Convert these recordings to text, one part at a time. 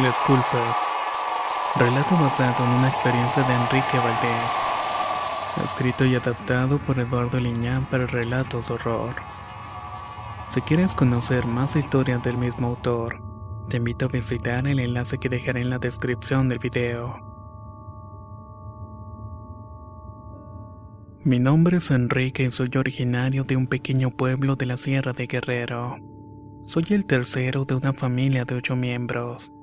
Las culpas. Relato basado en una experiencia de Enrique Valdés. Escrito y adaptado por Eduardo Liñán para relatos de horror. Si quieres conocer más historias del mismo autor, te invito a visitar el enlace que dejaré en la descripción del video. Mi nombre es Enrique y soy originario de un pequeño pueblo de la Sierra de Guerrero. Soy el tercero de una familia de ocho miembros.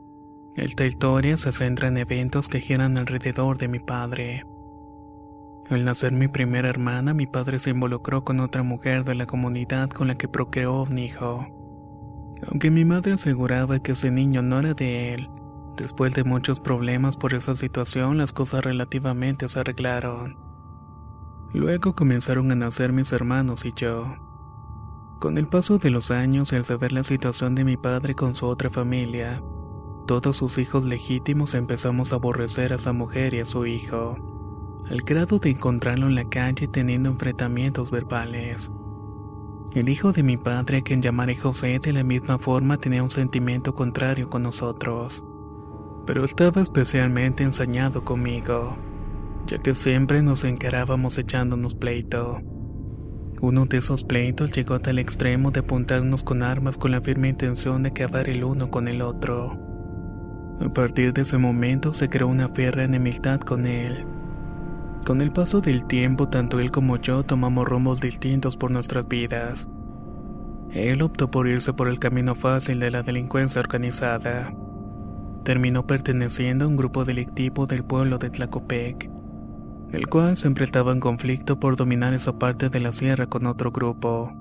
Esta historia se centra en eventos que giran alrededor de mi padre. Al nacer mi primera hermana, mi padre se involucró con otra mujer de la comunidad con la que procreó un hijo. Aunque mi madre aseguraba que ese niño no era de él, después de muchos problemas por esa situación las cosas relativamente se arreglaron. Luego comenzaron a nacer mis hermanos y yo. Con el paso de los años y al saber la situación de mi padre con su otra familia, todos sus hijos legítimos empezamos a aborrecer a esa mujer y a su hijo, al grado de encontrarlo en la calle teniendo enfrentamientos verbales. El hijo de mi padre, a quien llamaré José, de la misma forma tenía un sentimiento contrario con nosotros, pero estaba especialmente ensañado conmigo, ya que siempre nos encarábamos echándonos pleito. Uno de esos pleitos llegó hasta el extremo de apuntarnos con armas con la firme intención de acabar el uno con el otro. A partir de ese momento se creó una férrea enemistad con él. Con el paso del tiempo, tanto él como yo tomamos rumbos distintos por nuestras vidas. Él optó por irse por el camino fácil de la delincuencia organizada. Terminó perteneciendo a un grupo delictivo del pueblo de Tlacopec, el cual siempre estaba en conflicto por dominar esa parte de la sierra con otro grupo.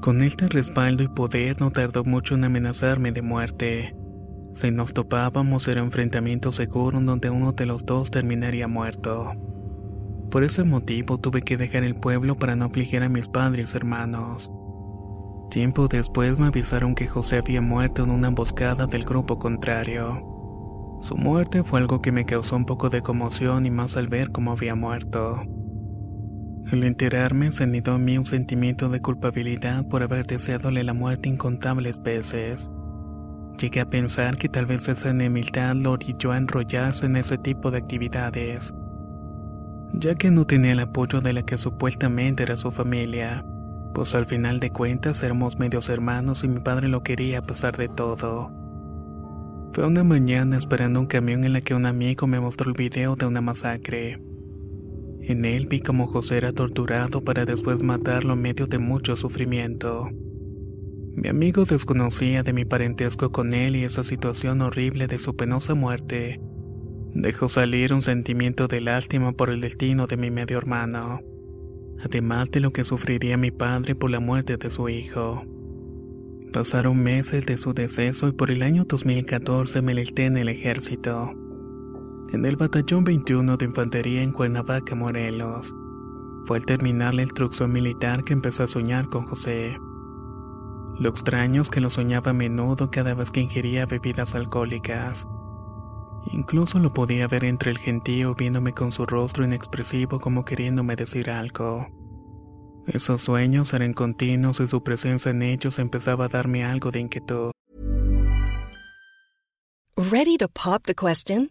Con este respaldo y poder no tardó mucho en amenazarme de muerte. Si nos topábamos era enfrentamiento seguro en donde uno de los dos terminaría muerto. Por ese motivo tuve que dejar el pueblo para no afligir a mis padres y hermanos. Tiempo después me avisaron que José había muerto en una emboscada del grupo contrario. Su muerte fue algo que me causó un poco de conmoción y más al ver cómo había muerto. Al enterarme se anidó en mí un sentimiento de culpabilidad por haber deseadole la muerte incontables veces. Llegué a pensar que tal vez esa enemistad lo orilló a enrollarse en ese tipo de actividades, ya que no tenía el apoyo de la que supuestamente era su familia, pues al final de cuentas éramos medios hermanos y mi padre lo quería a pesar de todo. Fue una mañana esperando un camión en la que un amigo me mostró el video de una masacre. En él vi como José era torturado para después matarlo en medio de mucho sufrimiento. Mi amigo desconocía de mi parentesco con él y esa situación horrible de su penosa muerte. Dejó salir un sentimiento de lástima por el destino de mi medio hermano, además de lo que sufriría mi padre por la muerte de su hijo. Pasaron meses de su deceso y por el año 2014 me listé en el ejército, en el Batallón 21 de Infantería en Cuernavaca, Morelos. Fue al terminar la instrucción militar que empecé a soñar con José. Lo extraño es que lo soñaba a menudo cada vez que ingería bebidas alcohólicas. Incluso lo podía ver entre el gentío viéndome con su rostro inexpresivo como queriéndome decir algo. Esos sueños eran continuos y su presencia en ellos empezaba a darme algo de inquietud. Ready to pop the question?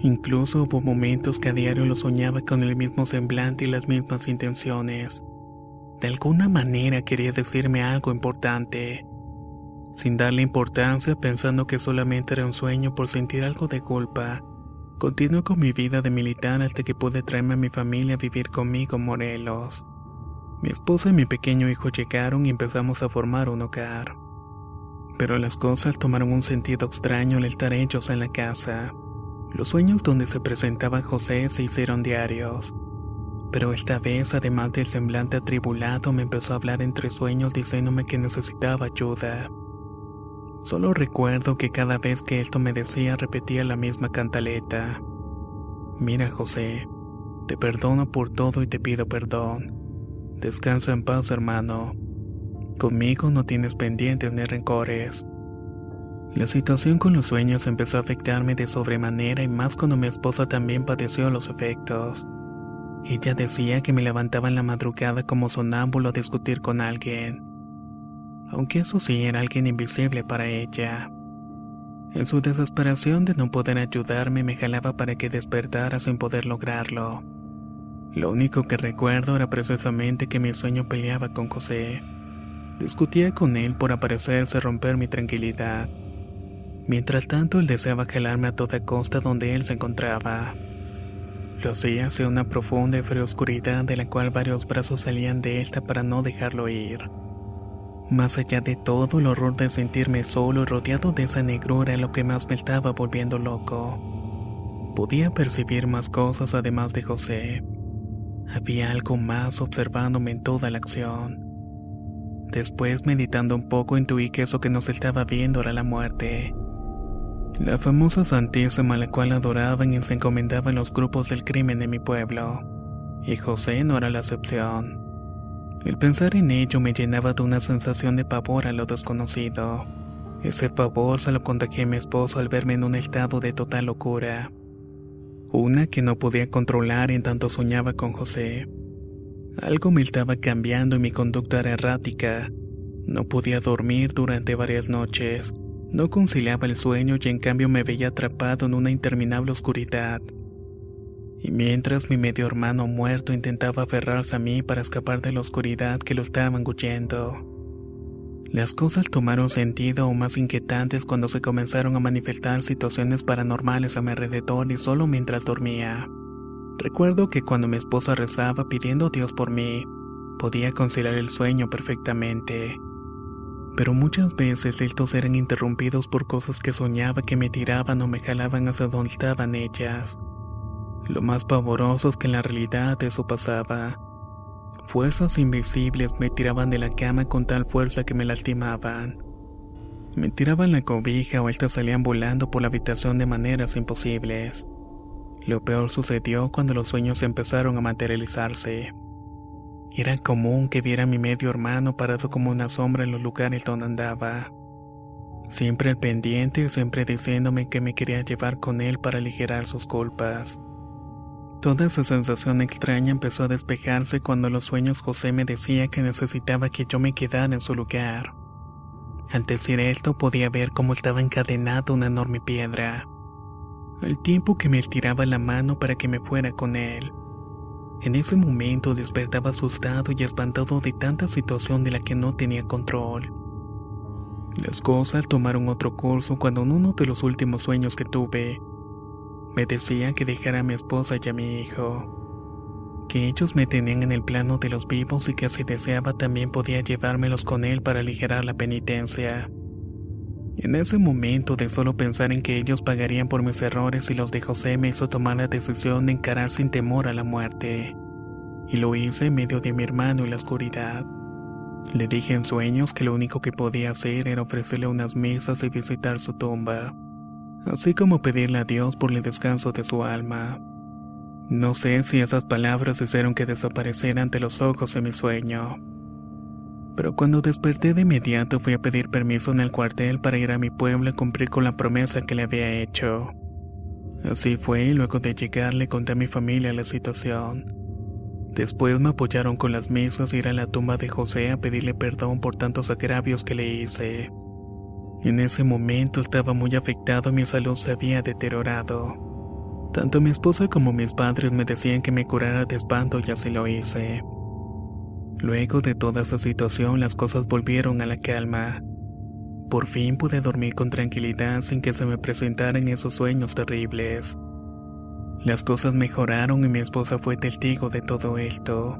Incluso hubo momentos que a diario lo soñaba con el mismo semblante y las mismas intenciones. De alguna manera quería decirme algo importante. Sin darle importancia, pensando que solamente era un sueño por sentir algo de culpa, continué con mi vida de militar hasta que pude traerme a mi familia a vivir conmigo en Morelos. Mi esposa y mi pequeño hijo llegaron y empezamos a formar un hogar. Pero las cosas tomaron un sentido extraño al estar ellos en la casa. Los sueños donde se presentaba José se hicieron diarios. Pero esta vez, además del semblante atribulado, me empezó a hablar entre sueños diciéndome que necesitaba ayuda. Solo recuerdo que cada vez que esto me decía repetía la misma cantaleta. Mira, José, te perdono por todo y te pido perdón. Descansa en paz, hermano. Conmigo no tienes pendientes ni rencores. La situación con los sueños empezó a afectarme de sobremanera y más cuando mi esposa también padeció los efectos. Ella decía que me levantaba en la madrugada como sonámbulo a discutir con alguien. Aunque eso sí era alguien invisible para ella. En su desesperación de no poder ayudarme me jalaba para que despertara sin poder lograrlo. Lo único que recuerdo era precisamente que mi sueño peleaba con José. Discutía con él por aparecerse romper mi tranquilidad. Mientras tanto, él deseaba jalarme a toda costa donde él se encontraba. Lo hacía hacia una profunda y fría oscuridad de la cual varios brazos salían de esta para no dejarlo ir. Más allá de todo, el horror de sentirme solo y rodeado de esa negrura lo que más me estaba volviendo loco. Podía percibir más cosas además de José. Había algo más observándome en toda la acción. Después, meditando un poco, intuí que eso que nos estaba viendo era la muerte. La famosa santísima a la cual adoraban y se encomendaban los grupos del crimen de mi pueblo. Y José no era la excepción. El pensar en ello me llenaba de una sensación de pavor a lo desconocido. Ese pavor se lo contagié a mi esposo al verme en un estado de total locura. Una que no podía controlar en tanto soñaba con José. Algo me estaba cambiando y mi conducta era errática. No podía dormir durante varias noches. No conciliaba el sueño y en cambio me veía atrapado en una interminable oscuridad. Y mientras mi medio hermano muerto intentaba aferrarse a mí para escapar de la oscuridad que lo estaba engullendo. Las cosas tomaron sentido aún más inquietantes cuando se comenzaron a manifestar situaciones paranormales a mi alrededor y solo mientras dormía. Recuerdo que cuando mi esposa rezaba pidiendo a Dios por mí, podía conciliar el sueño perfectamente pero muchas veces estos eran interrumpidos por cosas que soñaba que me tiraban o me jalaban hacia donde estaban ellas. Lo más pavoroso es que en la realidad eso pasaba. Fuerzas invisibles me tiraban de la cama con tal fuerza que me lastimaban. Me tiraban la cobija o estas salían volando por la habitación de maneras imposibles. Lo peor sucedió cuando los sueños empezaron a materializarse. Era común que viera a mi medio hermano parado como una sombra en los lugares donde andaba. Siempre al pendiente, siempre diciéndome que me quería llevar con él para aligerar sus culpas. Toda esa sensación extraña empezó a despejarse cuando los sueños José me decía que necesitaba que yo me quedara en su lugar. Al decir esto podía ver cómo estaba encadenada una enorme piedra. El tiempo que me estiraba la mano para que me fuera con él. En ese momento despertaba asustado y espantado de tanta situación de la que no tenía control. Las cosas tomaron otro curso cuando en uno de los últimos sueños que tuve, me decía que dejara a mi esposa y a mi hijo, que ellos me tenían en el plano de los vivos y que si deseaba también podía llevármelos con él para aligerar la penitencia. En ese momento de solo pensar en que ellos pagarían por mis errores y los de José me hizo tomar la decisión de encarar sin temor a la muerte. Y lo hice en medio de mi hermano y la oscuridad. Le dije en sueños que lo único que podía hacer era ofrecerle unas mesas y visitar su tumba, así como pedirle a Dios por el descanso de su alma. No sé si esas palabras hicieron que desapareciera ante los ojos de mi sueño pero cuando desperté de inmediato fui a pedir permiso en el cuartel para ir a mi pueblo y cumplir con la promesa que le había hecho. Así fue y luego de llegar le conté a mi familia la situación. Después me apoyaron con las mesas a ir a la tumba de José a pedirle perdón por tantos agravios que le hice. En ese momento estaba muy afectado mi salud se había deteriorado. Tanto mi esposa como mis padres me decían que me curara de espanto y así lo hice. Luego de toda esa situación las cosas volvieron a la calma. Por fin pude dormir con tranquilidad sin que se me presentaran esos sueños terribles. Las cosas mejoraron y mi esposa fue testigo de todo esto.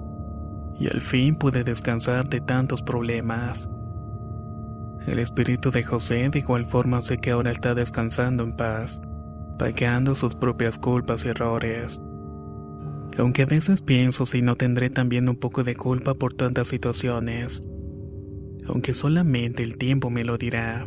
Y al fin pude descansar de tantos problemas. El espíritu de José de igual forma sé que ahora está descansando en paz, pagando sus propias culpas y errores aunque a veces pienso si no tendré también un poco de culpa por tantas situaciones, aunque solamente el tiempo me lo dirá.